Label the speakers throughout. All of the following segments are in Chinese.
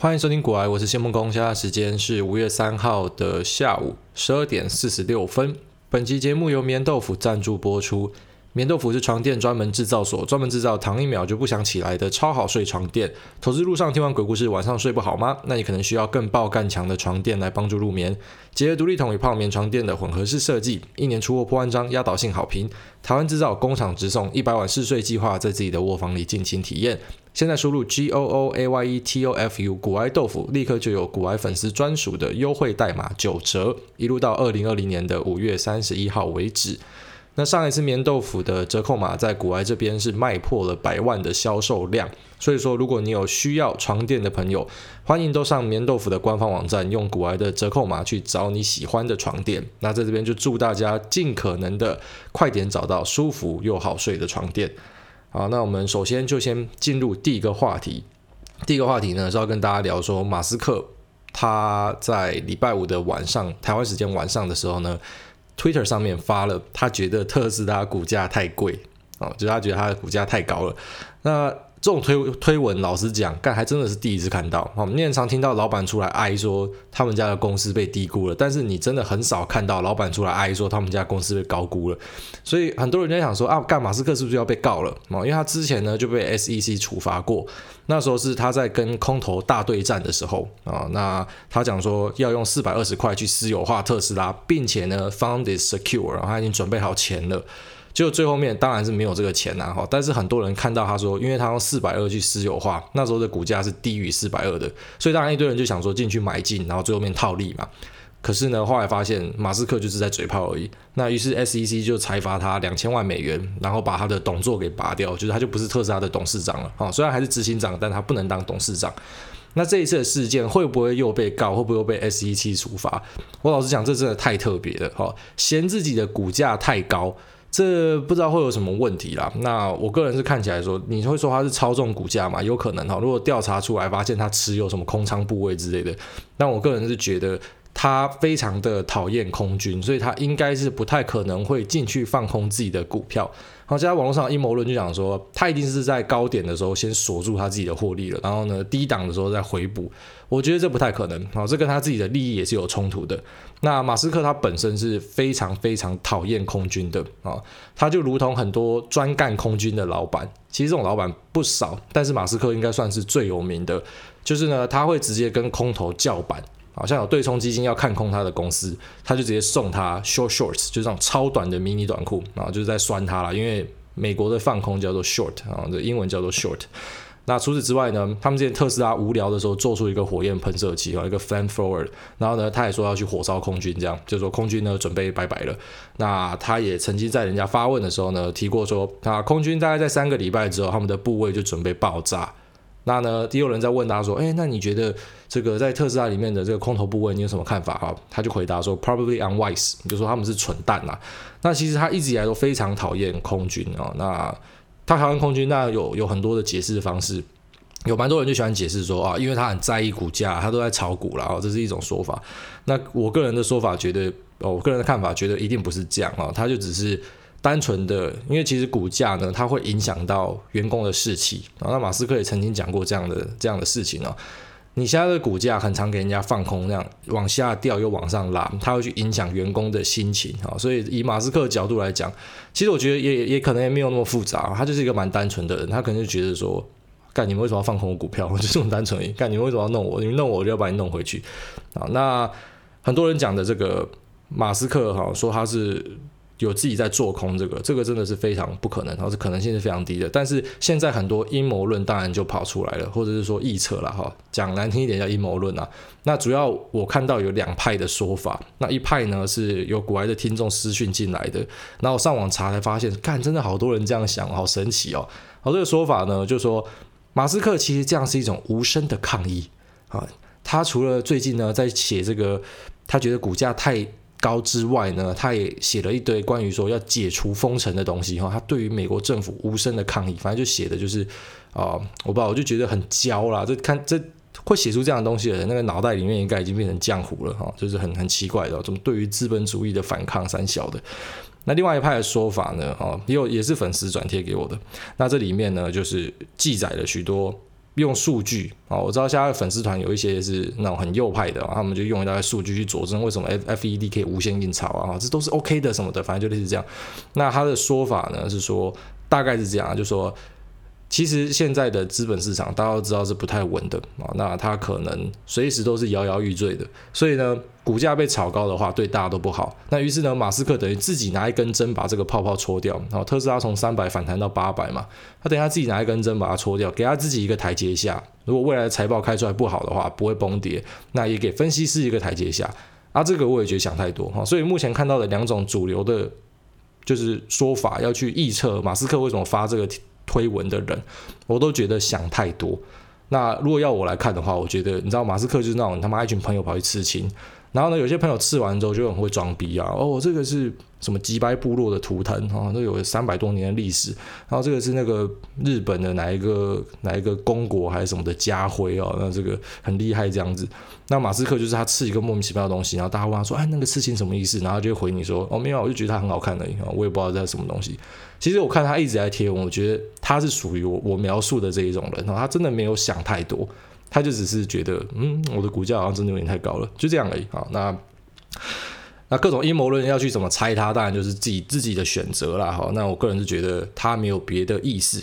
Speaker 1: 欢迎收听古来，我是谢梦工。现在时间是五月三号的下午十二点四十六分。本期节目由绵豆腐赞助播出。棉豆腐是床垫专门制造所，专门制造躺一秒就不想起来的超好睡床垫。投资路上听完鬼故事，晚上睡不好吗？那你可能需要更爆干强的床垫来帮助入眠。结合独立筒与泡棉床垫的混合式设计，一年出货破万张，压倒性好评。台湾制造，工厂直送，一百晚试睡计划，在自己的卧房里尽情体验。现在输入 G O O A Y E T O F U 股癌豆腐，立刻就有股癌粉丝专属的优惠代码九折，一路到二零二零年的五月三十一号为止。那上一次棉豆腐的折扣码在古埃这边是卖破了百万的销售量，所以说如果你有需要床垫的朋友，欢迎都上棉豆腐的官方网站，用古埃的折扣码去找你喜欢的床垫。那在这边就祝大家尽可能的快点找到舒服又好睡的床垫。好，那我们首先就先进入第一个话题。第一个话题呢是要跟大家聊说，马斯克他在礼拜五的晚上，台湾时间晚上的时候呢。Twitter 上面发了，他觉得特斯拉股价太贵哦，就他觉得他的股价太高了。那这种推推文，老实讲，干还真的是第一次看到。我们经常听到老板出来哀说他们家的公司被低估了，但是你真的很少看到老板出来哀说他们家公司被高估了。所以很多人在想说啊，干马斯克是不是要被告了？因为他之前呢就被 SEC 处罚过，那时候是他在跟空头大对战的时候啊，那他讲说要用四百二十块去私有化特斯拉，并且呢，found is secure，然后他已经准备好钱了。就最后面当然是没有这个钱呐哈，但是很多人看到他说，因为他用四百二去私有化，那时候的股价是低于四百二的，所以当然一堆人就想说进去买进，然后最后面套利嘛。可是呢，后来发现马斯克就是在嘴炮而已。那于是 SEC 就裁罚他两千万美元，然后把他的董座给拔掉，就是他就不是特斯拉的董事长了哈。虽然还是执行长，但他不能当董事长。那这一次的事件会不会又被告？会不会又被 SEC 处罚？我老实讲，这真的太特别了哈，嫌自己的股价太高。这不知道会有什么问题啦。那我个人是看起来说，你会说它是操纵股价嘛？有可能哈。如果调查出来发现它持有什么空仓部位之类的，那我个人是觉得他非常的讨厌空军，所以他应该是不太可能会进去放空自己的股票。好，现在网络上阴谋论就讲说，他一定是在高点的时候先锁住他自己的获利了，然后呢，低档的时候再回补。我觉得这不太可能，好，这跟他自己的利益也是有冲突的。那马斯克他本身是非常非常讨厌空军的啊，他就如同很多专干空军的老板，其实这种老板不少，但是马斯克应该算是最有名的，就是呢，他会直接跟空头叫板。好像有对冲基金要看空他的公司，他就直接送他 short shorts，就这种超短的迷你短裤，然后就是在酸他了。因为美国的放空叫做 short，啊，这英文叫做 short。那除此之外呢，他们之前特斯拉无聊的时候做出一个火焰喷射器啊，一个 flame thrower，然后呢，他也说要去火烧空军，这样就说空军呢准备拜拜了。那他也曾经在人家发问的时候呢提过说，啊，空军大概在三个礼拜之后，他们的部位就准备爆炸。那呢，第六人在问他说，哎，那你觉得这个在特斯拉里面的这个空头部位，你有什么看法？哈，他就回答说，probably unwise，就说他们是蠢蛋呐。那其实他一直以来都非常讨厌空军啊。那他讨厌空军，那有有很多的解释方式，有蛮多人就喜欢解释说啊，因为他很在意股价，他都在炒股了啊，这是一种说法。那我个人的说法觉得，我个人的看法觉得一定不是这样啊，他就只是。单纯的，因为其实股价呢，它会影响到员工的士气。啊，那马斯克也曾经讲过这样的这样的事情哦。你现在的股价很常给人家放空，那样往下掉又往上拉，它会去影响员工的心情啊。所以，以马斯克的角度来讲，其实我觉得也也可能也没有那么复杂。他就是一个蛮单纯的人，他可能就觉得说，干你们为什么要放空股票？我就这么单纯。干你们为什么要弄我？你们弄我，我就要把你弄回去啊。那很多人讲的这个马斯克哈，说他是。有自己在做空这个，这个真的是非常不可能，然后是可能性是非常低的。但是现在很多阴谋论当然就跑出来了，或者是说臆测了哈，讲难听一点叫阴谋论啊。那主要我看到有两派的说法，那一派呢是有股癌的听众私讯进来的，然后上网查才发现，看真的好多人这样想，好神奇哦。好，这个说法呢就说马斯克其实这样是一种无声的抗议啊。他除了最近呢在写这个，他觉得股价太高之外呢，他也写了一堆关于说要解除封城的东西哈。他对于美国政府无声的抗议，反正就写的就是啊、我不知道，我就觉得很焦啦。这看这会写出这样的东西的人，那个脑袋里面应该已经变成浆糊了哈，就是很很奇怪的。怎么对于资本主义的反抗三小的？那另外一派的说法呢？哦，也有也是粉丝转贴给我的。那这里面呢，就是记载了许多用数据啊，我知道现在粉丝团有一些是那种很右派的，他们就用一大堆数据去佐证为什么 FED 可以无限印钞啊，这都是 OK 的什么的，反正就类似这样。那他的说法呢是说，大概是这样，就说。其实现在的资本市场，大家都知道是不太稳的啊，那它可能随时都是摇摇欲坠的，所以呢，股价被炒高的话，对大家都不好。那于是呢，马斯克等于自己拿一根针把这个泡泡戳掉，然后特斯拉从三百反弹到八百嘛，他等下自己拿一根针把它戳掉，给他自己一个台阶下。如果未来的财报开出来不好的话，不会崩跌，那也给分析师一个台阶下。啊，这个我也觉得想太多哈，所以目前看到的两种主流的，就是说法要去预测马斯克为什么发这个。推文的人，我都觉得想太多。那如果要我来看的话，我觉得你知道马斯克就是那种他妈一群朋友跑去刺青，然后呢，有些朋友刺完之后就很会装逼啊，哦，这个是。什么吉拜部落的图腾啊，都有三百多年的历史。然后这个是那个日本的哪一个哪一个公国还是什么的家徽哦，那这个很厉害这样子。那马斯克就是他刺一个莫名其妙的东西，然后大家问他说：“哎，那个刺青什么意思？”然后就回你说：“哦，没有，我就觉得它很好看的。”我也不知道这是什么东西。其实我看他一直在贴，我觉得他是属于我我描述的这一种人，他真的没有想太多，他就只是觉得嗯，我的股价好像真的有点太高了，就这样而已啊。那。那各种阴谋论要去怎么猜他，当然就是自己自己的选择啦。好，那我个人是觉得他没有别的意思。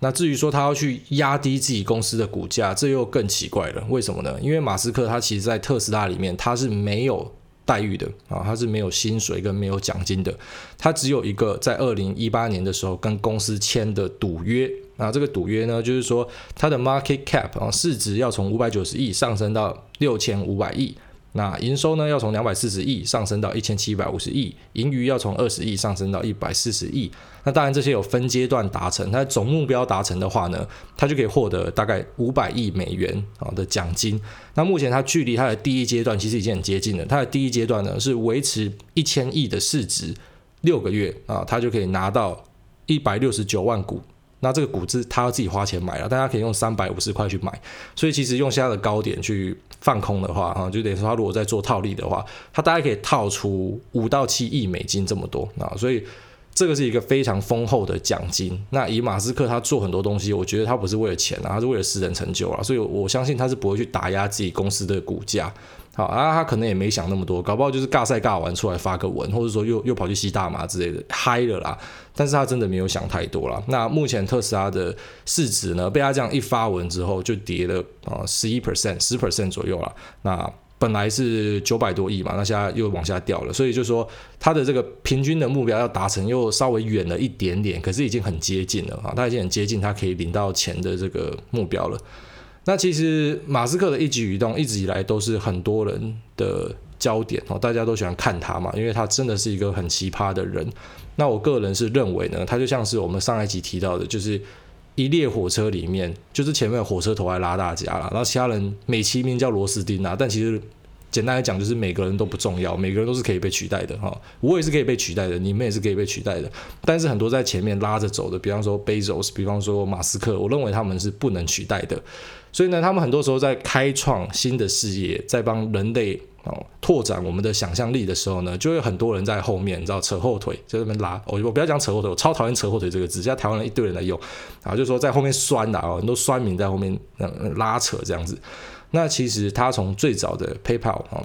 Speaker 1: 那至于说他要去压低自己公司的股价，这又更奇怪了。为什么呢？因为马斯克他其实在特斯拉里面他是没有待遇的啊，他是没有薪水跟没有奖金的，他只有一个在二零一八年的时候跟公司签的赌约。那这个赌约呢，就是说它的 market cap 啊市值要从五百九十亿上升到六千五百亿。那营收呢，要从两百四十亿上升到一千七百五十亿，盈余要从二十亿上升到一百四十亿。那当然这些有分阶段达成，它总目标达成的话呢，它就可以获得大概五百亿美元啊的奖金。那目前它距离它的第一阶段其实已经很接近了。它的第一阶段呢是维持一千亿的市值六个月啊，它就可以拿到一百六十九万股。那这个股子他要自己花钱买了，大家可以用三百五十块去买，所以其实用现在的高点去放空的话，哈，就等于说他如果在做套利的话，他大概可以套出五到七亿美金这么多啊，所以这个是一个非常丰厚的奖金。那以马斯克他做很多东西，我觉得他不是为了钱啊，他是为了私人成就啊，所以我相信他是不会去打压自己公司的股价。好啊，他可能也没想那么多，搞不好就是尬赛尬完出来发个文，或者说又又跑去吸大麻之类的，嗨了啦。但是他真的没有想太多啦。那目前特斯拉的市值呢，被他这样一发文之后，就跌了啊十一 percent，十 percent 左右了。那本来是九百多亿嘛，那现在又往下掉了。所以就说他的这个平均的目标要达成又稍微远了一点点，可是已经很接近了啊，他已经很接近他可以领到钱的这个目标了。那其实马斯克的一举一动一直以来都是很多人的焦点哦，大家都喜欢看他嘛，因为他真的是一个很奇葩的人。那我个人是认为呢，他就像是我们上一集提到的，就是一列火车里面，就是前面火车头来拉大家了，然后其他人美其名叫螺丝钉啊，但其实简单来讲就是每个人都不重要，每个人都是可以被取代的哈。我也是可以被取代的，你们也是可以被取代的。但是很多在前面拉着走的，比方说 Bezos，比方说马斯克，我认为他们是不能取代的。所以呢，他们很多时候在开创新的事业，在帮人类哦拓展我们的想象力的时候呢，就会有很多人在后面，你知道扯后腿，在那边拉。我我不要讲扯后腿，我超讨厌扯后腿这个字，现在台湾人一堆人在用，啊，就是说在后面酸的啊，很多酸民在后面拉扯这样子。那其实他从最早的 PayPal 啊，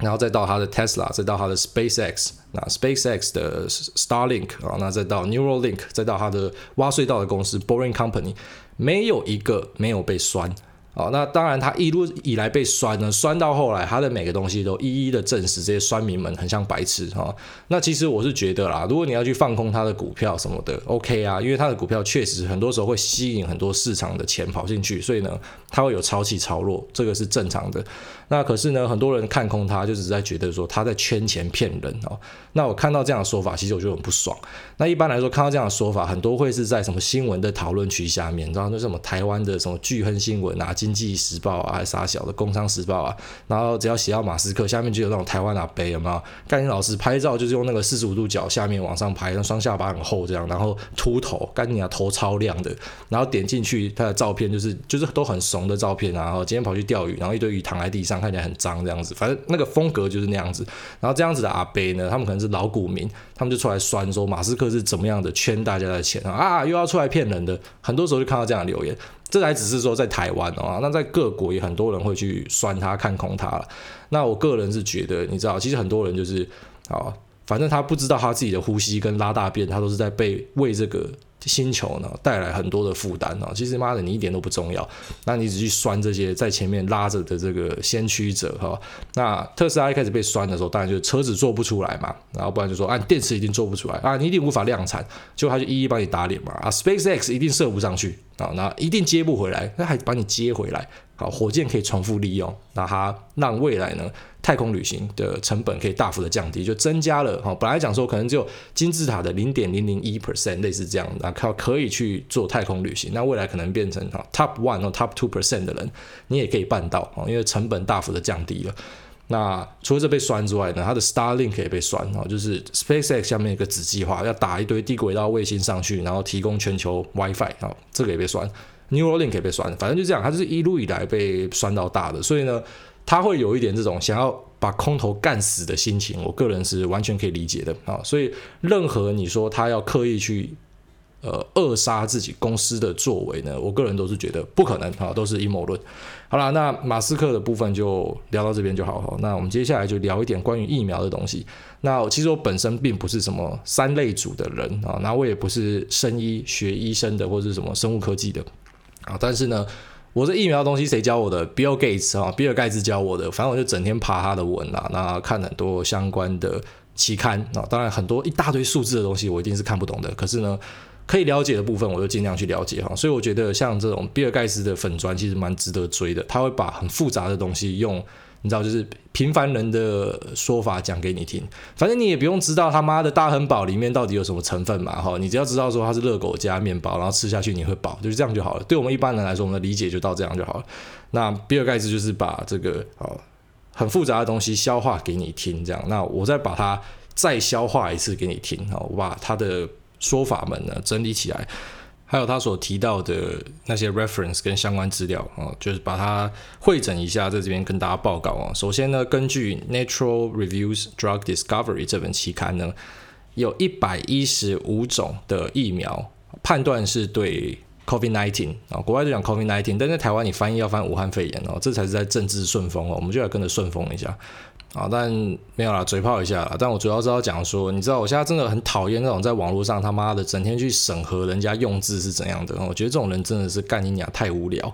Speaker 1: 然后再到他的 Tesla，再到他的 SpaceX，那 SpaceX 的 Starlink 啊，那再到 Neuralink，再到他的挖隧道的公司 Boring Company。没有一个没有被酸。哦，那当然，他一路以来被酸呢，酸到后来，他的每个东西都一一的证实这些酸民们很像白痴哈、哦。那其实我是觉得啦，如果你要去放空他的股票什么的，OK 啊，因为他的股票确实很多时候会吸引很多市场的钱跑进去，所以呢，他会有潮起潮落，这个是正常的。那可是呢，很多人看空他，就只是在觉得说他在圈钱骗人哦。那我看到这样的说法，其实我就很不爽。那一般来说，看到这样的说法，很多会是在什么新闻的讨论区下面，然后那什么台湾的什么巨亨新闻啊、今经济时报啊，还是啥小的工商时报啊，然后只要写到马斯克，下面就有那种台湾阿伯有没有？干你老师拍照就是用那个四十五度角下面往上拍，那双下巴很厚这样，然后秃头，干你啊头超亮的，然后点进去他的照片就是就是都很怂的照片啊，然后今天跑去钓鱼，然后一堆鱼躺在地上，看起来很脏这样子，反正那个风格就是那样子。然后这样子的阿伯呢，他们可能是老股民，他们就出来酸说马斯克是怎么样的圈大家的钱啊，又要出来骗人的，很多时候就看到这样的留言。这还只是说在台湾哦，那在各国也很多人会去酸他、看空他。那我个人是觉得，你知道，其实很多人就是啊，反正他不知道他自己的呼吸跟拉大便，他都是在被为这个。星球呢带来很多的负担啊，其实妈的你一点都不重要，那你只去拴这些在前面拉着的这个先驱者哈。那特斯拉一开始被拴的时候，当然就是车子做不出来嘛，然后不然就说啊电池一定做不出来。啊，你一定无法量产，结果他就一一帮你打脸嘛。啊，SpaceX 一定射不上去。啊，那一定接不回来，那还把你接回来。好，火箭可以重复利用，那它让未来呢太空旅行的成本可以大幅的降低，就增加了。哈，本来讲说可能只有金字塔的零点零零一 percent 类似这样，那靠可以去做太空旅行，那未来可能变成哈 top one 或 top two percent 的人，你也可以办到啊，因为成本大幅的降低了。那除了这被酸之外呢，它的 Starlink 也被酸，哈，就是 SpaceX 下面一个子计划要打一堆低轨道卫星上去，然后提供全球 WiFi，啊，这个也被酸。Neuralink 也被酸，反正就这样，它就是一路以来被酸到大的，所以呢，他会有一点这种想要把空头干死的心情，我个人是完全可以理解的啊。所以任何你说他要刻意去呃扼杀自己公司的作为呢，我个人都是觉得不可能啊，都是阴谋论。好了，那马斯克的部分就聊到这边就好哈。那我们接下来就聊一点关于疫苗的东西。那其实我本身并不是什么三类组的人啊，那我也不是生医学医生的或者是什么生物科技的。啊，但是呢，我这疫苗的东西谁教我的？Bill Gates 啊，比尔盖茨教我的。反正我就整天爬他的文啦，那看很多相关的期刊啊。当然，很多一大堆数字的东西我一定是看不懂的。可是呢，可以了解的部分，我就尽量去了解哈。所以我觉得像这种比尔盖茨的粉砖其实蛮值得追的。他会把很复杂的东西用。你知道，就是平凡人的说法讲给你听，反正你也不用知道他妈的大亨堡里面到底有什么成分嘛，哈，你只要知道说它是热狗加面包，然后吃下去你会饱，就是这样就好了。对我们一般人来说，我们的理解就到这样就好了。那比尔盖茨就是把这个哦很复杂的东西消化给你听，这样，那我再把它再消化一次给你听，好，我把他的说法们呢整理起来。还有他所提到的那些 reference 跟相关资料啊，就是把它汇整一下，在这边跟大家报告啊。首先呢，根据 Nature Reviews Drug Discovery 这本期刊呢，有一百一十五种的疫苗判断是对 COVID-19 啊，国外就讲 COVID-19，但在台湾你翻译要翻武汉肺炎哦，这才是在政治顺风哦，我们就来跟着顺风一下。啊，但没有啦，嘴炮一下啦。但我主要是要讲说，你知道我现在真的很讨厌那种在网络上他妈的整天去审核人家用字是怎样的。我觉得这种人真的是干你娘太无聊。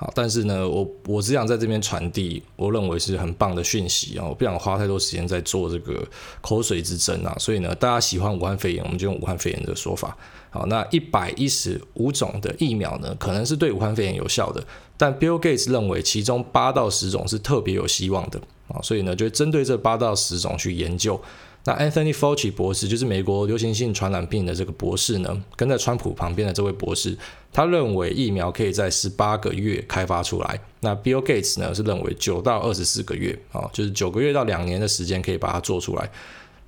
Speaker 1: 好，但是呢，我我只想在这边传递我认为是很棒的讯息啊，我不想花太多时间在做这个口水之争啊。所以呢，大家喜欢武汉肺炎，我们就用武汉肺炎这个说法。好，那一百一十五种的疫苗呢，可能是对武汉肺炎有效的，但 Bill Gates 认为其中八到十种是特别有希望的。啊，所以呢，就针对这八到十种去研究。那 Anthony Fauci 博士就是美国流行性传染病的这个博士呢，跟在川普旁边的这位博士，他认为疫苗可以在十八个月开发出来。那 Bill Gates 呢是认为九到二十四个月，啊，就是九个月到两年的时间可以把它做出来。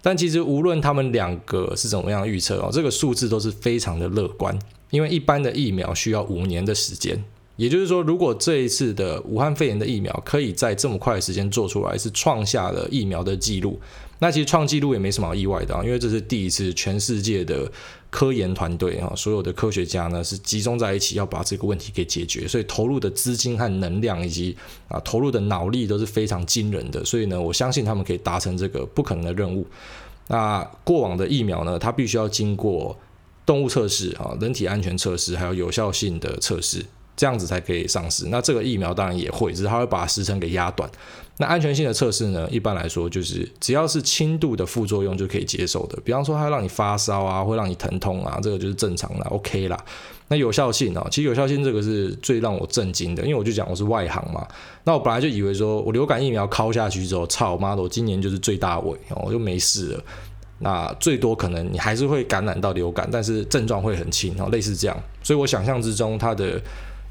Speaker 1: 但其实无论他们两个是怎么样预测哦，这个数字都是非常的乐观，因为一般的疫苗需要五年的时间。也就是说，如果这一次的武汉肺炎的疫苗可以在这么快的时间做出来，是创下了疫苗的记录，那其实创纪录也没什么意外的啊，因为这是第一次全世界的科研团队啊，所有的科学家呢是集中在一起要把这个问题给解决，所以投入的资金和能量以及啊投入的脑力都是非常惊人的，所以呢，我相信他们可以达成这个不可能的任务。那过往的疫苗呢，它必须要经过动物测试啊、人体安全测试，还有有效性的测试。这样子才可以上市。那这个疫苗当然也会，只是它会把时程给压短。那安全性的测试呢？一般来说就是只要是轻度的副作用就可以接受的。比方说它让你发烧啊，会让你疼痛啊，这个就是正常的，OK 啦。那有效性啊，其实有效性这个是最让我震惊的，因为我就讲我是外行嘛。那我本来就以为说我流感疫苗敲下去之后，操妈的，我今年就是最大尾，我就没事了。那最多可能你还是会感染到流感，但是症状会很轻，类似这样。所以我想象之中它的。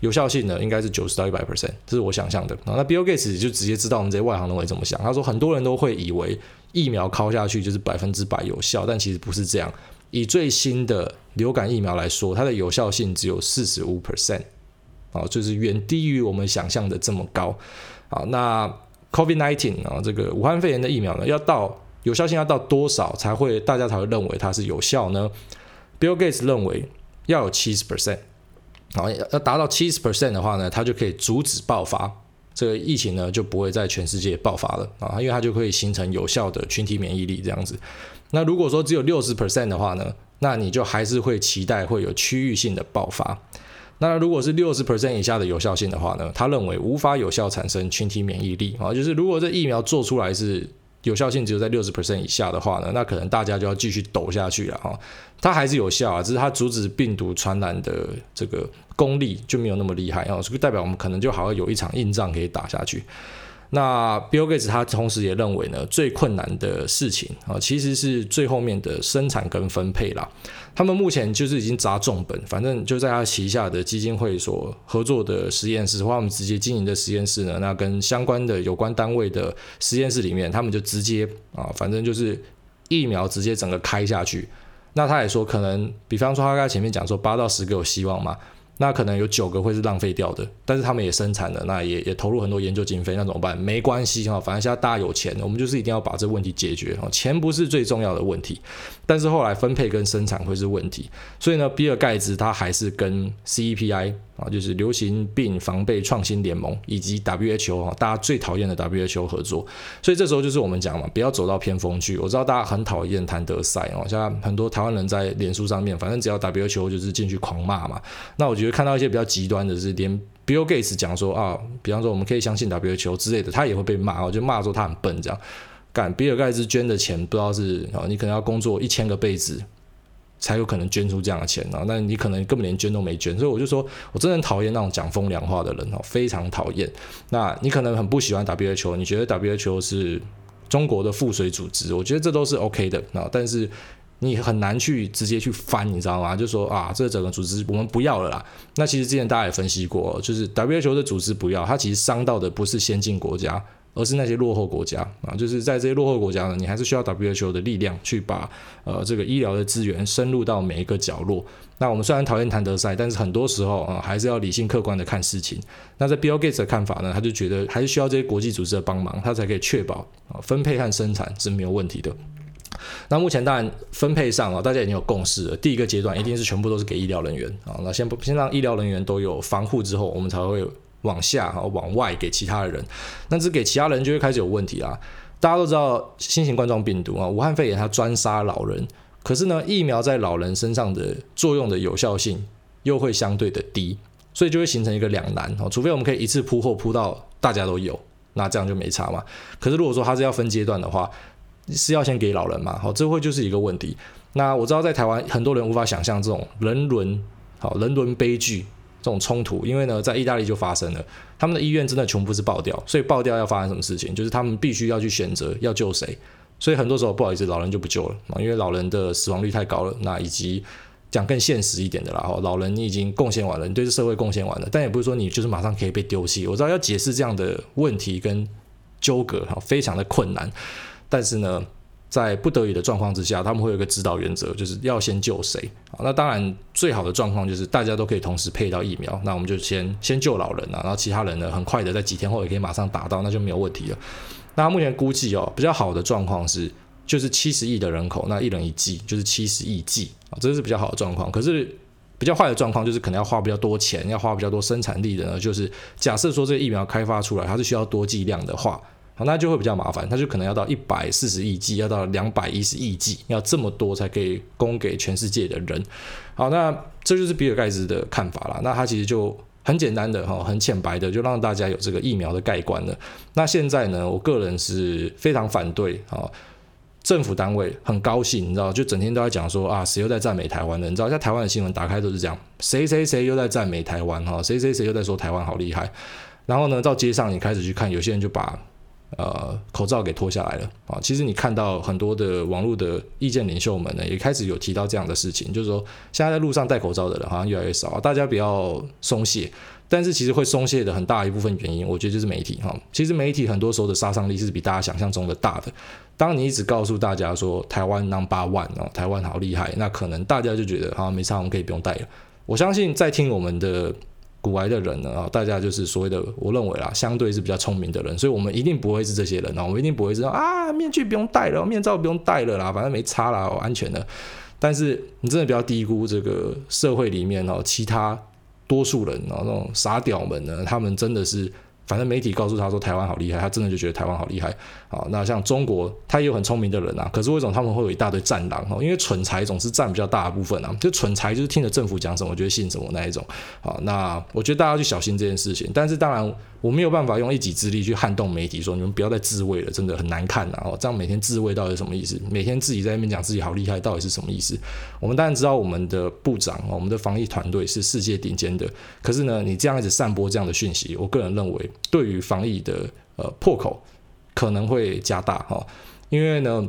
Speaker 1: 有效性呢，应该是九十到一百 percent，这是我想象的。那 Bill Gates 就直接知道我们这些外行人会怎么想。他说，很多人都会以为疫苗敲下去就是百分之百有效，但其实不是这样。以最新的流感疫苗来说，它的有效性只有四十五 percent，啊，就是远低于我们想象的这么高。好，那 COVID-19 啊，这个武汉肺炎的疫苗呢，要到有效性要到多少才会大家才会认为它是有效呢？Bill Gates 认为要有七十 percent。啊，要要达到七十 percent 的话呢，它就可以阻止爆发，这个疫情呢就不会在全世界爆发了啊，因为它就可以形成有效的群体免疫力这样子。那如果说只有六十 percent 的话呢，那你就还是会期待会有区域性的爆发。那如果是六十 percent 以下的有效性的话呢，他认为无法有效产生群体免疫力啊，就是如果这疫苗做出来是有效性只有在六十 percent 以下的话呢，那可能大家就要继续抖下去了哈。它还是有效啊，只是它阻止病毒传染的这个功力就没有那么厉害啊，所以代表我们可能就好像有一场硬仗可以打下去。那 Bill Gates 他同时也认为呢，最困难的事情啊，其实是最后面的生产跟分配啦。他们目前就是已经砸重本，反正就在他旗下的基金会所合作的实验室，或他们直接经营的实验室呢，那跟相关的有关单位的实验室里面，他们就直接啊，反正就是疫苗直接整个开下去。那他也说，可能比方说他刚才前面讲说八到十个有希望嘛。那可能有九个会是浪费掉的，但是他们也生产了，那也也投入很多研究经费，那怎么办？没关系哈，反正现在大家有钱，我们就是一定要把这问题解决哈。钱不是最重要的问题，但是后来分配跟生产会是问题，所以呢，比尔盖茨他还是跟 CEPI。啊，就是流行病防备创新联盟以及 WHO 哈，大家最讨厌的 WHO 合作，所以这时候就是我们讲嘛，不要走到偏锋去。我知道大家很讨厌谭德赛哦，现在很多台湾人在脸书上面，反正只要 WHO 就是进去狂骂嘛。那我觉得看到一些比较极端的是，连 Bill Gates 讲说啊，比方说我们可以相信 WHO 之类的，他也会被骂，我就骂说他很笨这样。干比尔盖茨捐的钱不知道是啊，你可能要工作一千个辈子。才有可能捐出这样的钱啊！那你可能根本连捐都没捐，所以我就说，我真的很讨厌那种讲风凉话的人哦，非常讨厌。那你可能很不喜欢 WHO，你觉得 WHO 是中国的附随组织，我觉得这都是 OK 的啊。但是你很难去直接去翻，你知道吗？就说啊，这整个组织我们不要了啦。那其实之前大家也分析过，就是 WHO 的组织不要，它其实伤到的不是先进国家。而是那些落后国家啊，就是在这些落后国家呢，你还是需要 WHO 的力量去把呃这个医疗的资源深入到每一个角落。那我们虽然讨厌谭德赛，但是很多时候啊，还是要理性客观的看事情。那在 Bill Gates 的看法呢，他就觉得还是需要这些国际组织的帮忙，他才可以确保啊分配和生产是没有问题的。那目前当然分配上啊，大家已经有共识了。第一个阶段一定是全部都是给医疗人员啊，那先不先让医疗人员都有防护之后，我们才会。往下哈，往外给其他的人，那只给其他人就会开始有问题啦。大家都知道新型冠状病毒啊，武汉肺炎它专杀老人，可是呢，疫苗在老人身上的作用的有效性又会相对的低，所以就会形成一个两难哦。除非我们可以一次铺货铺到大家都有，那这样就没差嘛。可是如果说它是要分阶段的话，是要先给老人嘛？好，这会就是一个问题。那我知道在台湾很多人无法想象这种人伦好人伦悲剧。这种冲突，因为呢，在意大利就发生了，他们的医院真的全部是爆掉，所以爆掉要发生什么事情？就是他们必须要去选择要救谁，所以很多时候不好意思，老人就不救了，因为老人的死亡率太高了。那以及讲更现实一点的啦，哈，老人你已经贡献完了，你对这社会贡献完了，但也不是说你就是马上可以被丢弃。我知道要解释这样的问题跟纠葛哈，非常的困难，但是呢。在不得已的状况之下，他们会有一个指导原则，就是要先救谁。那当然，最好的状况就是大家都可以同时配到疫苗，那我们就先先救老人啊，然后其他人呢，很快的在几天后也可以马上打到，那就没有问题了。那目前估计哦，比较好的状况是，就是七十亿的人口，那一人一剂，就是七十亿剂啊，这是比较好的状况。可是比较坏的状况就是可能要花比较多钱，要花比较多生产力的呢，就是假设说这个疫苗开发出来，它是需要多剂量的话。那就会比较麻烦，它就可能要到一百四十亿剂，要到两百一十亿剂，要这么多才可以供给全世界的人。好，那这就是比尔盖茨的看法了。那他其实就很简单的哈，很浅白的，就让大家有这个疫苗的概观了。那现在呢，我个人是非常反对啊，政府单位很高兴，你知道，就整天都在讲说啊，谁又在赞美台湾的？你知道，在台湾的新闻打开都是这样，谁谁谁又在赞美台湾哈，谁谁谁又在说台湾好厉害。然后呢，到街上你开始去看，有些人就把呃，口罩给脱下来了啊！其实你看到很多的网络的意见领袖们呢，也开始有提到这样的事情，就是说现在在路上戴口罩的人好像越来越少，大家不要松懈。但是其实会松懈的很大一部分原因，我觉得就是媒体哈。其实媒体很多时候的杀伤力是比大家想象中的大的。当你一直告诉大家说台湾 number one 哦，台湾好厉害，那可能大家就觉得好像，没差，我们可以不用戴了。我相信在听我们的。古来的人呢啊，大家就是所谓的，我认为啦，相对是比较聪明的人，所以我们一定不会是这些人啊，我们一定不会知道啊，面具不用戴了，面罩不用戴了啦，反正没差啦，安全的。但是你真的不要低估这个社会里面哦，其他多数人哦，那种傻屌们呢，他们真的是。反正媒体告诉他说台湾好厉害，他真的就觉得台湾好厉害啊。那像中国，他也有很聪明的人啊，可是为什么他们会有一大堆战狼？因为蠢材总是占比较大的部分啊。就蠢材就是听着政府讲什么，我就会信什么那一种。好，那我觉得大家要去小心这件事情。但是当然。我没有办法用一己之力去撼动媒体，说你们不要再自慰了，真的很难看呐！哦，这样每天自慰到底是什么意思？每天自己在那边讲自己好厉害，到底是什么意思？我们当然知道我们的部长，我们的防疫团队是世界顶尖的，可是呢，你这样一直散播这样的讯息，我个人认为对于防疫的呃破口可能会加大哈，因为呢，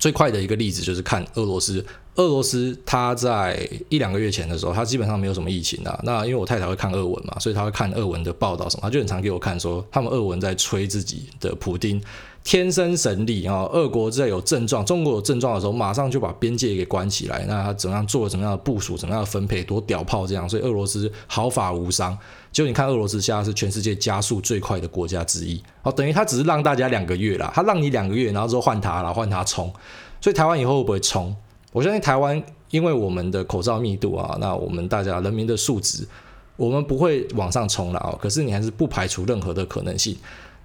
Speaker 1: 最快的一个例子就是看俄罗斯。俄罗斯，它在一两个月前的时候，它基本上没有什么疫情啊。那因为我太太会看俄文嘛，所以他会看俄文的报道什么，他就很常给我看说，他们俄文在吹自己的普丁天生神力啊。俄国在有症状，中国有症状的时候，马上就把边界给关起来。那他怎么样做了怎么样的部署，怎么样的分配，多屌炮这样。所以俄罗斯毫发无伤。就你看，俄罗斯现在是全世界加速最快的国家之一。哦，等于他只是让大家两个月啦，他让你两个月，然后之后换他了，换他冲。所以台湾以后会不会冲？我相信台湾，因为我们的口罩密度啊，那我们大家人民的素质，我们不会往上冲了啊。可是你还是不排除任何的可能性。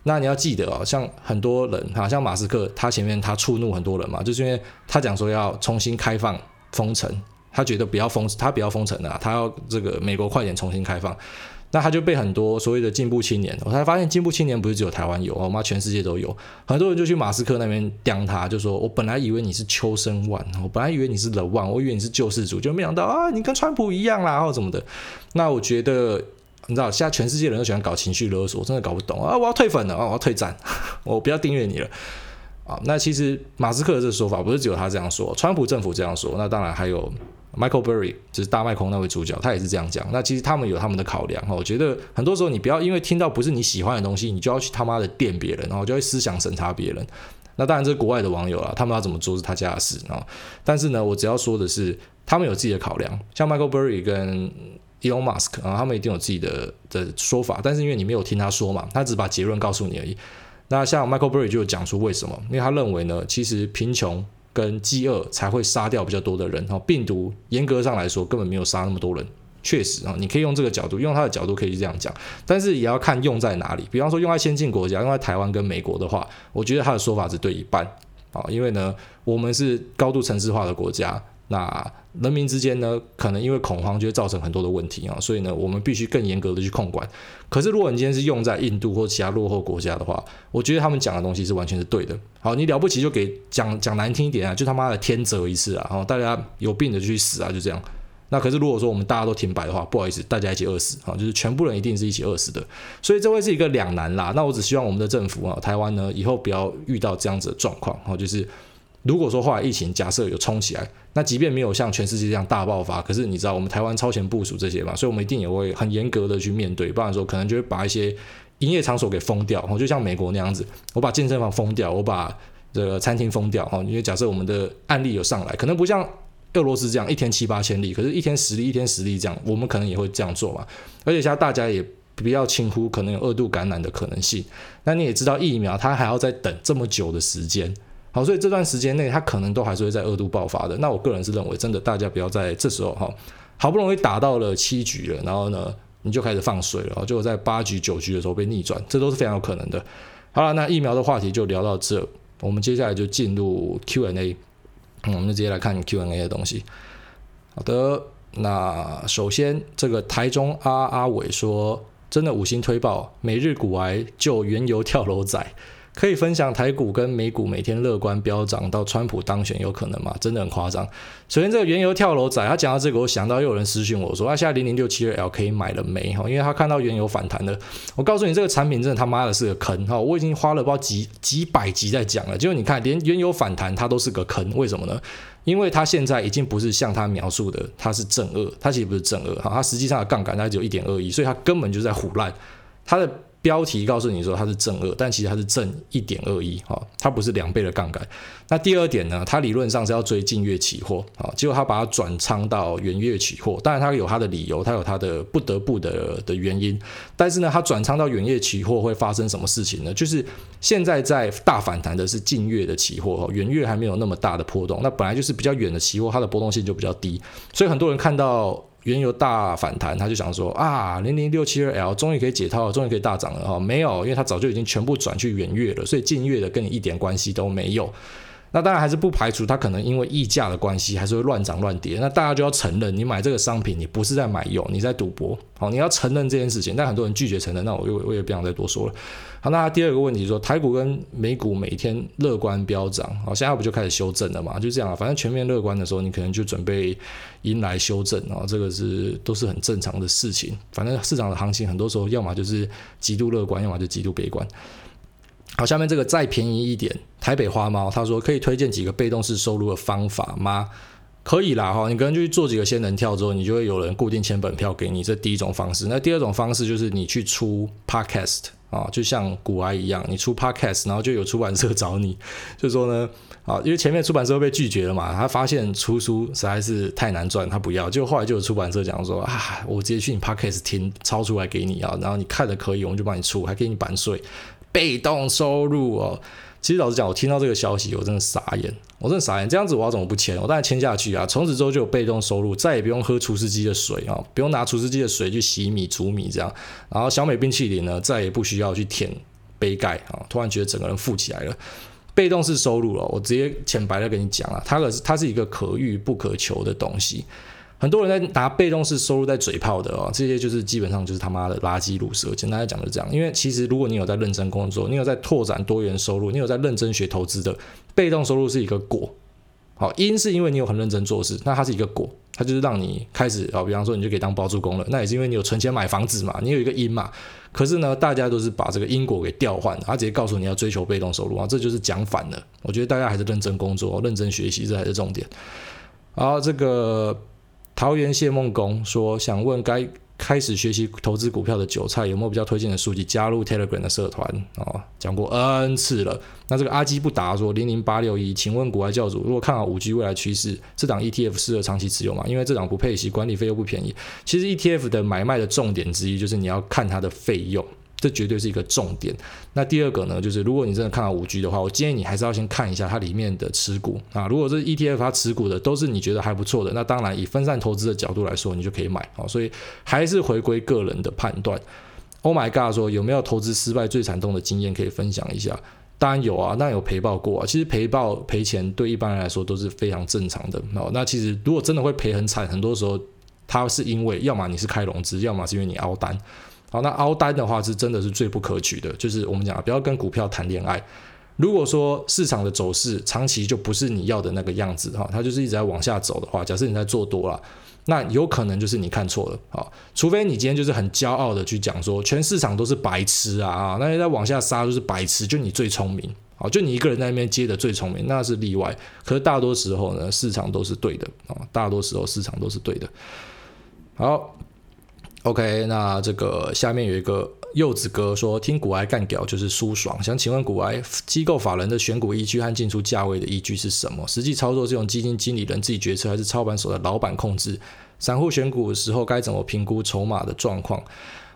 Speaker 1: 那你要记得哦，像很多人，好像马斯克，他前面他触怒很多人嘛，就是因为他讲说要重新开放封城，他觉得不要封，他不要封城了，他要这个美国快点重新开放。那他就被很多所谓的进步青年，我才发现进步青年不是只有台湾有，我妈全世界都有。很多人就去马斯克那边刁他，就说：“我本来以为你是秋生万，我本来以为你是 The One，我以为你是救世主，就没想到啊，你跟川普一样啦，或什么的。”那我觉得，你知道，现在全世界人都喜欢搞情绪勒索，我真的搞不懂啊！我要退粉了啊！我要退赞，我不要订阅你了啊！那其实马斯克的这个说法不是只有他这样说，川普政府这样说，那当然还有。Michael Burry 就是大麦空那位主角，他也是这样讲。那其实他们有他们的考量哈。我觉得很多时候你不要因为听到不是你喜欢的东西，你就要去他妈的电别人，然后就会思想审查别人。那当然这是国外的网友啊，他们要怎么做是他家的事啊。但是呢，我只要说的是，他们有自己的考量。像 Michael Burry 跟 Elon Musk 啊，他们一定有自己的的说法。但是因为你没有听他说嘛，他只把结论告诉你而已。那像 Michael Burry 就有讲出为什么，因为他认为呢，其实贫穷。跟饥饿才会杀掉比较多的人哈，病毒严格上来说根本没有杀那么多人，确实啊，你可以用这个角度，用他的角度可以这样讲，但是也要看用在哪里。比方说用在先进国家，用在台湾跟美国的话，我觉得他的说法只对一半啊，因为呢，我们是高度城市化的国家。那人民之间呢，可能因为恐慌就会造成很多的问题啊，所以呢，我们必须更严格的去控管。可是，如果你今天是用在印度或其他落后国家的话，我觉得他们讲的东西是完全是对的。好，你了不起就给讲 讲难听一点啊，就他妈的天择一次啊，然后大家有病的就去死啊，就这样。那可是如果说我们大家都停摆的话，不好意思，大家一起饿死啊，就是全部人一定是一起饿死的。所以这会是一个两难啦。那我只希望我们的政府啊，台湾呢，以后不要遇到这样子的状况啊，就是。如果说后来疫情假设有冲起来，那即便没有像全世界这样大爆发，可是你知道我们台湾超前部署这些嘛，所以我们一定也会很严格的去面对，不然说可能就会把一些营业场所给封掉，就像美国那样子，我把健身房封掉，我把这个餐厅封掉，哈，因为假设我们的案例有上来，可能不像俄罗斯这样一天七八千例，可是一天十例，一天十例这样，我们可能也会这样做嘛，而且现在大家也不要轻忽可能有二度感染的可能性，那你也知道疫苗它还要再等这么久的时间。好，所以这段时间内，它可能都还是会在二度爆发的。那我个人是认为，真的大家不要在这时候哈，好不容易打到了七局了，然后呢，你就开始放水了，就在八局九局的时候被逆转，这都是非常有可能的。好了，那疫苗的话题就聊到这，我们接下来就进入 Q&A，嗯，我们就直接来看 Q&A 的东西。好的，那首先这个台中阿阿伟说，真的五星推爆，每日股癌就原油跳楼仔。可以分享台股跟美股每天乐观飙涨到川普当选有可能吗？真的很夸张。首先，这个原油跳楼仔，他讲到这个，我想到又有人私讯我说，他现在零零六七二 L 可以买了没？哈，因为他看到原油反弹了。我告诉你，这个产品真的他妈的是个坑哈！我已经花了不知道几几百集在讲了，结果你看，连原油反弹它都是个坑，为什么呢？因为它现在已经不是像他描述的，它是正二，它其实不是正二哈，它实际上的杠杆它只有一点二亿，所以它根本就在唬烂，它的。标题告诉你说它是正二，但其实它是正一点二一，哈，它不是两倍的杠杆。那第二点呢，它理论上是要追近月期货，啊，结果它把它转仓到远月期货，当然它有它的理由，它有它的不得不的的原因。但是呢，它转仓到远月期货会发生什么事情呢？就是现在在大反弹的是近月的期货哈，远月还没有那么大的波动，那本来就是比较远的期货，它的波动性就比较低，所以很多人看到。原油大反弹，他就想说啊，零零六七二 L 终于可以解套了，终于可以大涨了哈，没有，因为他早就已经全部转去远月了，所以近月的跟你一点关系都没有。那当然还是不排除它可能因为溢价的关系，还是会乱涨乱跌。那大家就要承认，你买这个商品，你不是在买油，你在赌博。好，你要承认这件事情。但很多人拒绝承认，那我我我也不想再多说了。好，那第二个问题说，台股跟美股每天乐观飙涨，好，现在不就开始修正了嘛？就这样，反正全面乐观的时候，你可能就准备迎来修正啊，这个是都是很正常的事情。反正市场的行情很多时候要么就是极度乐观，要么就极度悲观。好，下面这个再便宜一点，台北花猫他说可以推荐几个被动式收入的方法吗？可以啦哈，你可能就去做几个仙人跳之后，你就会有人固定签本票给你，这第一种方式。那第二种方式就是你去出 podcast 啊，就像古埃一样，你出 podcast，然后就有出版社找你，就说呢啊，因为前面出版社被拒绝了嘛，他发现出书实在是太难赚，他不要，就后来就有出版社讲说啊，我直接去你 podcast 听抄出来给你啊，然后你看了可以，我们就帮你出，还给你版税。被动收入哦，其实老实讲，我听到这个消息，我真的傻眼，我真的傻眼。这样子我要怎么不签？我当然签下去啊！从此之后就有被动收入，再也不用喝厨师机的水啊，不用拿厨师机的水去洗米煮米这样。然后小美冰淇淋呢，再也不需要去舔杯盖啊！突然觉得整个人富起来了。被动式收入了，我直接浅白的跟你讲啊，它可是它是一个可遇不可求的东西。很多人在拿被动式收入在嘴炮的哦，这些就是基本上就是他妈的垃圾鲁蛇。简单来讲就这样，因为其实如果你有在认真工作，你有在拓展多元收入，你有在认真学投资的，被动收入是一个果。好，因是因为你有很认真做事，那它是一个果，它就是让你开始啊，比方说你就可以当包租公了，那也是因为你有存钱买房子嘛，你有一个因嘛。可是呢，大家都是把这个因果给调换，他直接告诉你要追求被动收入啊，这就是讲反了。我觉得大家还是认真工作，认真学习，这才是重点。好，这个。桃园谢梦工说：“想问该开始学习投资股票的韭菜有没有比较推荐的书籍？加入 Telegram 的社团哦，讲过 N 次了。那这个阿基不答说零零八六一，请问股外教主，如果看好五 G 未来趋势，这档 ETF 适合长期持有吗？因为这档不配息，管理费又不便宜。其实 ETF 的买卖的重点之一就是你要看它的费用。”这绝对是一个重点。那第二个呢，就是如果你真的看好五 G 的话，我建议你还是要先看一下它里面的持股啊。如果这 ETF 它持股的都是你觉得还不错的，那当然以分散投资的角度来说，你就可以买啊。所以还是回归个人的判断。Oh my god，说有没有投资失败最惨痛的经验可以分享一下？当然有啊，那有赔报过啊。其实赔报赔钱对一般人来说都是非常正常的。哦，那其实如果真的会赔很惨，很多时候它是因为要么你是开融资，要么是因为你凹单。好，那凹单的话是真的是最不可取的，就是我们讲不要跟股票谈恋爱。如果说市场的走势长期就不是你要的那个样子哈，它就是一直在往下走的话，假设你在做多了，那有可能就是你看错了啊。除非你今天就是很骄傲的去讲说全市场都是白痴啊，那你在往下杀就是白痴，就你最聪明啊，就你一个人在那边接的最聪明，那是例外。可是大多时候呢，市场都是对的啊，大多时候市场都是对的。好。OK，那这个下面有一个柚子哥说，听股癌干屌就是舒爽。想请问股癌机构法人的选股依据和进出价位的依据是什么？实际操作是用基金经理人自己决策，还是操盘手的老板控制？散户选股的时候该怎么评估筹码的状况？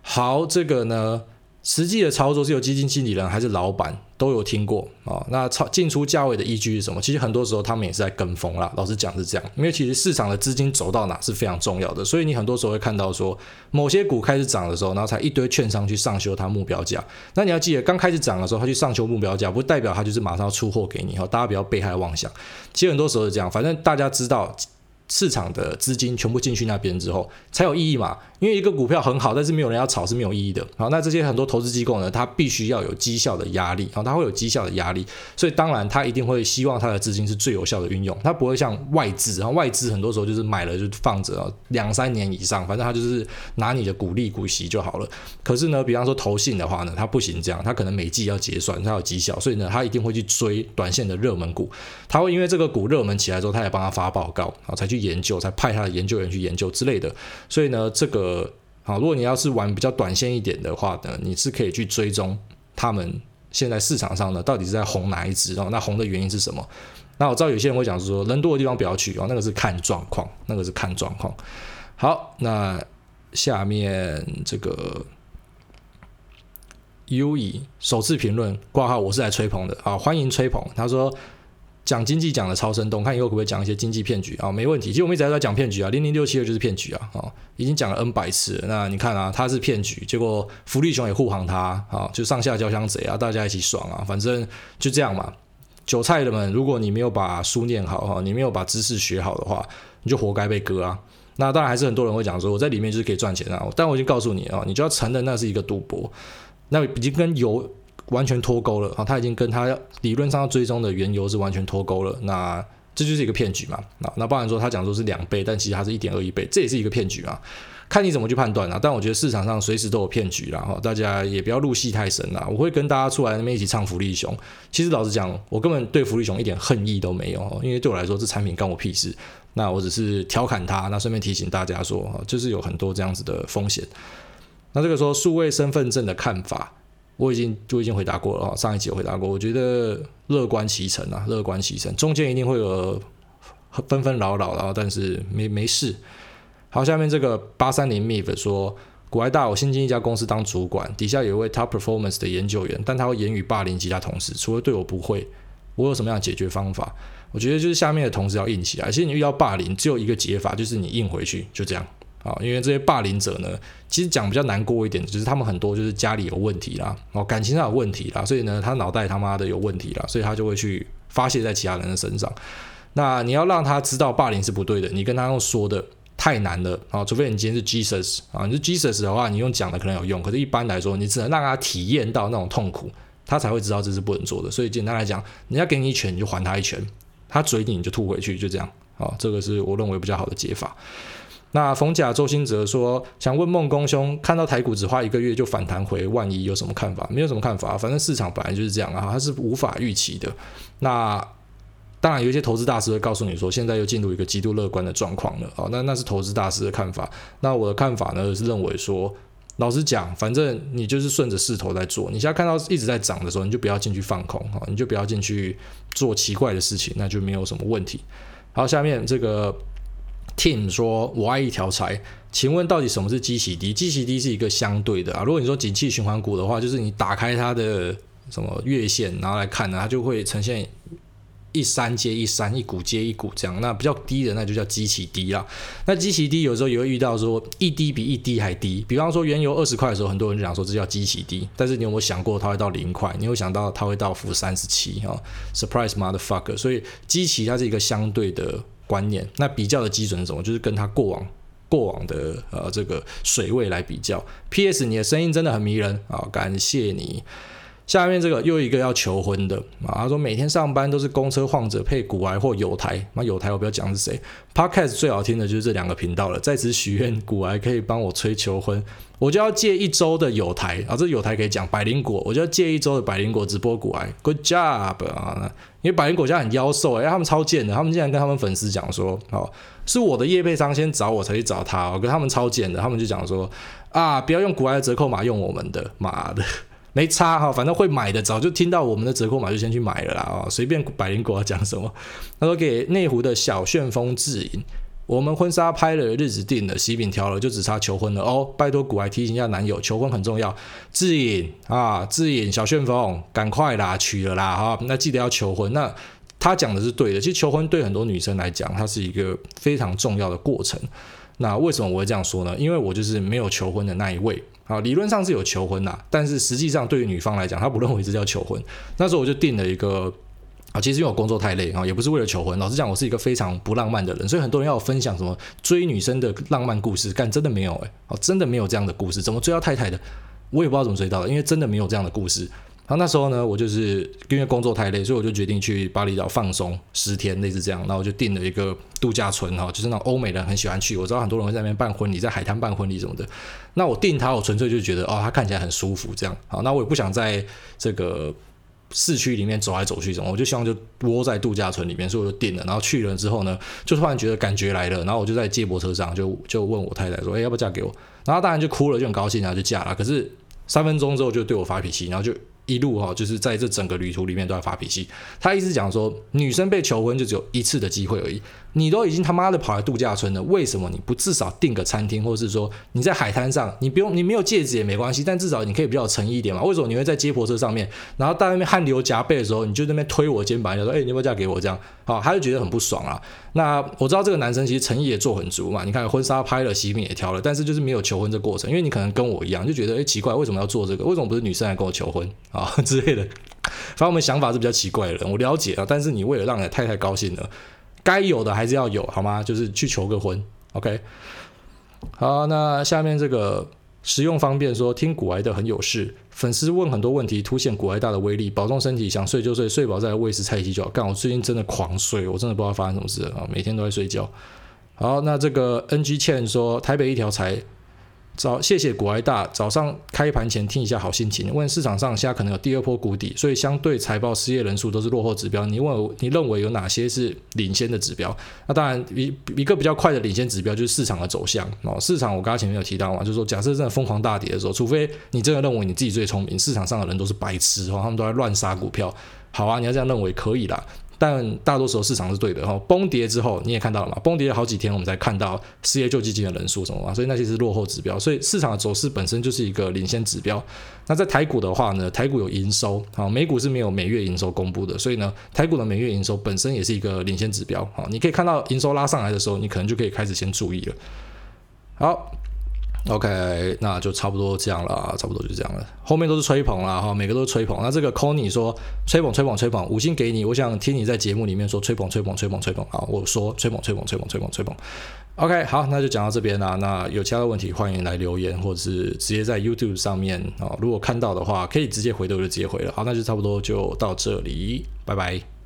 Speaker 1: 好，这个呢？实际的操作是由基金经理人还是老板都有听过啊、那操进出价位的依据是什么？其实很多时候他们也是在跟风啦。老实讲是这样，因为其实市场的资金走到哪是非常重要的。所以你很多时候会看到说，某些股开始涨的时候，然后才一堆券商去上修它目标价。那你要记得，刚开始涨的时候，它去上修目标价，不代表它就是马上要出货给你。哈，大家不要被害妄想。其实很多时候是这样，反正大家知道。市场的资金全部进去那边之后，才有意义嘛？因为一个股票很好，但是没有人要炒是没有意义的。好，那这些很多投资机构呢，它必须要有绩效的压力，好，它会有绩效的压力，所以当然它一定会希望它的资金是最有效的运用，它不会像外资，然后外资很多时候就是买了就放着两三年以上，反正它就是拿你的股利股息就好了。可是呢，比方说投信的话呢，它不行这样，它可能每季要结算，它有绩效，所以呢，它一定会去追短线的热门股，它会因为这个股热门起来之后，它也帮他发报告，好，才去研究，才派他的研究员去研究之类的。所以呢，这个。呃好，如果你要是玩比较短线一点的话呢，你是可以去追踪他们现在市场上呢到底是在红哪一支哦？那红的原因是什么？那我知道有些人会讲说，人多的地方不要去哦，那个是看状况，那个是看状况。好，那下面这个 U 以首次评论挂号，我是来吹捧的啊，欢迎吹捧。他说。讲经济讲的超生动，看以后可不可以讲一些经济骗局啊？没问题，其实我们一直在讲骗局啊，零零六七二就是骗局啊，哦，已经讲了 N 百次。那你看啊，他是骗局，结果福利熊也护航他啊，就上下交相贼啊，大家一起爽啊，反正就这样嘛。韭菜的们，如果你没有把书念好哈，你没有把知识学好的话，你就活该被割啊。那当然还是很多人会讲说，我在里面就是可以赚钱啊，但我已经告诉你啊，你就要承认那是一个赌博，那已经跟有。完全脱钩了啊！他已经跟他理论上要追踪的原油是完全脱钩了，那这就是一个骗局嘛？那那不然说他讲说是两倍，但其实他是一点二一倍，这也是一个骗局啊！看你怎么去判断啊。但我觉得市场上随时都有骗局啦，哈，大家也不要入戏太深啦。我会跟大家出来那边一起唱福利熊。其实老实讲，我根本对福利熊一点恨意都没有，因为对我来说这产品干我屁事。那我只是调侃他，那顺便提醒大家说，就是有很多这样子的风险。那这个说数位身份证的看法。我已经就已经回答过了啊，上一集有回答过。我觉得乐观其成啊，乐观其成，中间一定会有纷纷扰扰，然后但是没没事。好，下面这个八三零 Miv 说，古埃大，我新进一家公司当主管，底下有一位 Top Performance 的研究员，但他会言语霸凌其他同事，除了对我不会，我有什么样的解决方法？我觉得就是下面的同事要硬起来。其实你遇到霸凌，只有一个解法，就是你硬回去，就这样。啊，因为这些霸凌者呢，其实讲比较难过一点，就是他们很多就是家里有问题啦，哦，感情上有问题啦，所以呢，他脑袋他妈的有问题啦，所以他就会去发泄在其他人的身上。那你要让他知道霸凌是不对的，你跟他用说的太难了啊，除非你今天是 Jesus 啊，你是 Jesus 的话，你用讲的可能有用，可是一般来说，你只能让他体验到那种痛苦，他才会知道这是不能做的。所以简单来讲，人家给你一拳，你就还他一拳，他嘴你，你就吐回去，就这样啊，这个是我认为比较好的解法。那逢甲周兴哲说，想问孟公兄，看到台股只花一个月就反弹回万一，有什么看法？没有什么看法，反正市场本来就是这样啊，它是无法预期的。那当然有一些投资大师会告诉你说，现在又进入一个极度乐观的状况了。哦，那那是投资大师的看法。那我的看法呢是认为说，老实讲，反正你就是顺着势头在做。你现在看到一直在涨的时候，你就不要进去放空啊，你就不要进去做奇怪的事情，那就没有什么问题。好，下面这个。Tim 说：“我爱一条柴，请问到底什么是基期低？基期低是一个相对的啊。如果你说景气循环股的话，就是你打开它的什么月线，然后来看呢，它就会呈现一山接一山，一股接一股这样。那比较低的，那就叫基期低啦。那基期低有时候也会遇到说一低比一低还低。比方说原油二十块的时候，很多人就讲说这叫基期低。但是你有没有想过它会到零块？你有想到它会到负三十七啊？Surprise motherfucker！所以基期它是一个相对的。”观念，那比较的基准是什么？就是跟他过往过往的呃这个水位来比较。P.S. 你的声音真的很迷人啊，感谢你。下面这个又一个要求婚的啊，他说每天上班都是公车晃着配股癌或友台，那友台我不要讲是谁。Podcast 最好听的就是这两个频道了，在此许愿股癌可以帮我催求婚，我就要借一周的友台啊，这友台可以讲百灵果，我就要借一周的百灵果直播股癌，Good job 啊！因为百灵果家很妖兽哎，他们超贱的，他们竟然跟他们粉丝讲说，哦，是我的业配商先找我才去找他，我跟他们超贱的，他们就讲说啊，不要用国外的折扣码，用我们的，妈的。没差哈，反正会买的早就听到我们的折扣码就先去买了啦哦！随便百灵果要讲什么，他说给内湖的小旋风自营，我们婚纱拍了，日子定了，喜饼挑了，就只差求婚了哦！拜托股癌提醒一下男友，求婚很重要。智颖啊，智颖小旋风，赶快啦，娶了啦哈！那记得要求婚。那他讲的是对的，其实求婚对很多女生来讲，它是一个非常重要的过程。那为什么我会这样说呢？因为我就是没有求婚的那一位。啊，理论上是有求婚呐，但是实际上对于女方来讲，她不认为这叫求婚。那时候我就定了一个啊，其实因为我工作太累啊，也不是为了求婚。老实讲，我是一个非常不浪漫的人，所以很多人要我分享什么追女生的浪漫故事，干真的没有哎，哦，真的没有这样的故事。怎么追到太太的，我也不知道怎么追到的，因为真的没有这样的故事。然后那时候呢，我就是因为工作太累，所以我就决定去巴厘岛放松十天，类似这样。那我就订了一个度假村哈，就是那种欧美人很喜欢去。我知道很多人会在那边办婚礼，在海滩办婚礼什么的。那我订它，我纯粹就觉得哦，它看起来很舒服这样。好，那我也不想在这个市区里面走来走去什么，我就希望就窝在度假村里面，所以我就定了。然后去了之后呢，就突然觉得感觉来了，然后我就在接驳车上就就问我太太说，哎，要不要嫁给我？然后当然就哭了，就很高兴，然后就嫁了。可是三分钟之后就对我发脾气，然后就。一路哈，就是在这整个旅途里面都在发脾气。他一直讲说，女生被求婚就只有一次的机会而已。你都已经他妈的跑来度假村了，为什么你不至少订个餐厅，或是说你在海滩上，你不用你没有戒指也没关系，但至少你可以比较有诚意一点嘛？为什么你会在接驳车上面，然后在那边汗流浃背的时候，你就那边推我肩膀，就说：“哎、你要不要嫁给我？”这样，啊，他就觉得很不爽啊。那我知道这个男生其实诚意也做很足嘛，你看婚纱拍了，喜饼也挑了，但是就是没有求婚这过程，因为你可能跟我一样就觉得，哎、奇怪，为什么要做这个？为什么不是女生来跟我求婚啊 之类的？反正我们想法是比较奇怪的，我了解啊，但是你为了让你的太太高兴了。该有的还是要有，好吗？就是去求个婚，OK。好，那下面这个实用方便说，听股癌的很有事。粉丝问很多问题，凸显股癌大的威力。保重身体，想睡就睡，睡饱再来喂食菜鸡就好。干，我最近真的狂睡，我真的不知道发生什么事啊，每天都在睡觉。好，那这个 NG 倩说，台北一条才。早，谢谢股癌大。早上开盘前听一下，好心情。问市场上现在可能有第二波谷底，所以相对财报、失业人数都是落后指标。你问我，你认为有哪些是领先的指标？那当然，一一个比较快的领先指标就是市场的走向哦。市场我刚刚前面有提到嘛，就是说，假设真的疯狂大跌的时候，除非你真的认为你自己最聪明，市场上的人都是白痴哦，他们都在乱杀股票。好啊，你要这样认为可以啦。但大多时候市场是对的哈，崩跌之后你也看到了嘛，崩跌了好几天，我们才看到失业救济金的人数什么嘛，所以那些是落后指标，所以市场的走势本身就是一个领先指标。那在台股的话呢，台股有营收，好，美股是没有每月营收公布的，所以呢，台股的每月营收本身也是一个领先指标，好，你可以看到营收拉上来的时候，你可能就可以开始先注意了。好。OK，那就差不多这样了，差不多就这样了。后面都是吹捧了哈，每个都是吹捧。那这个 Conny 说吹捧吹捧吹捧，五星给你。我想听你在节目里面说吹捧吹捧吹捧吹捧啊，我说吹捧吹捧吹捧吹捧吹捧。OK，好，那就讲到这边啦。那有其他的问题，欢迎来留言，或者是直接在 YouTube 上面啊，如果看到的话，可以直接回的我就直接回了。好，那就差不多就到这里，拜拜。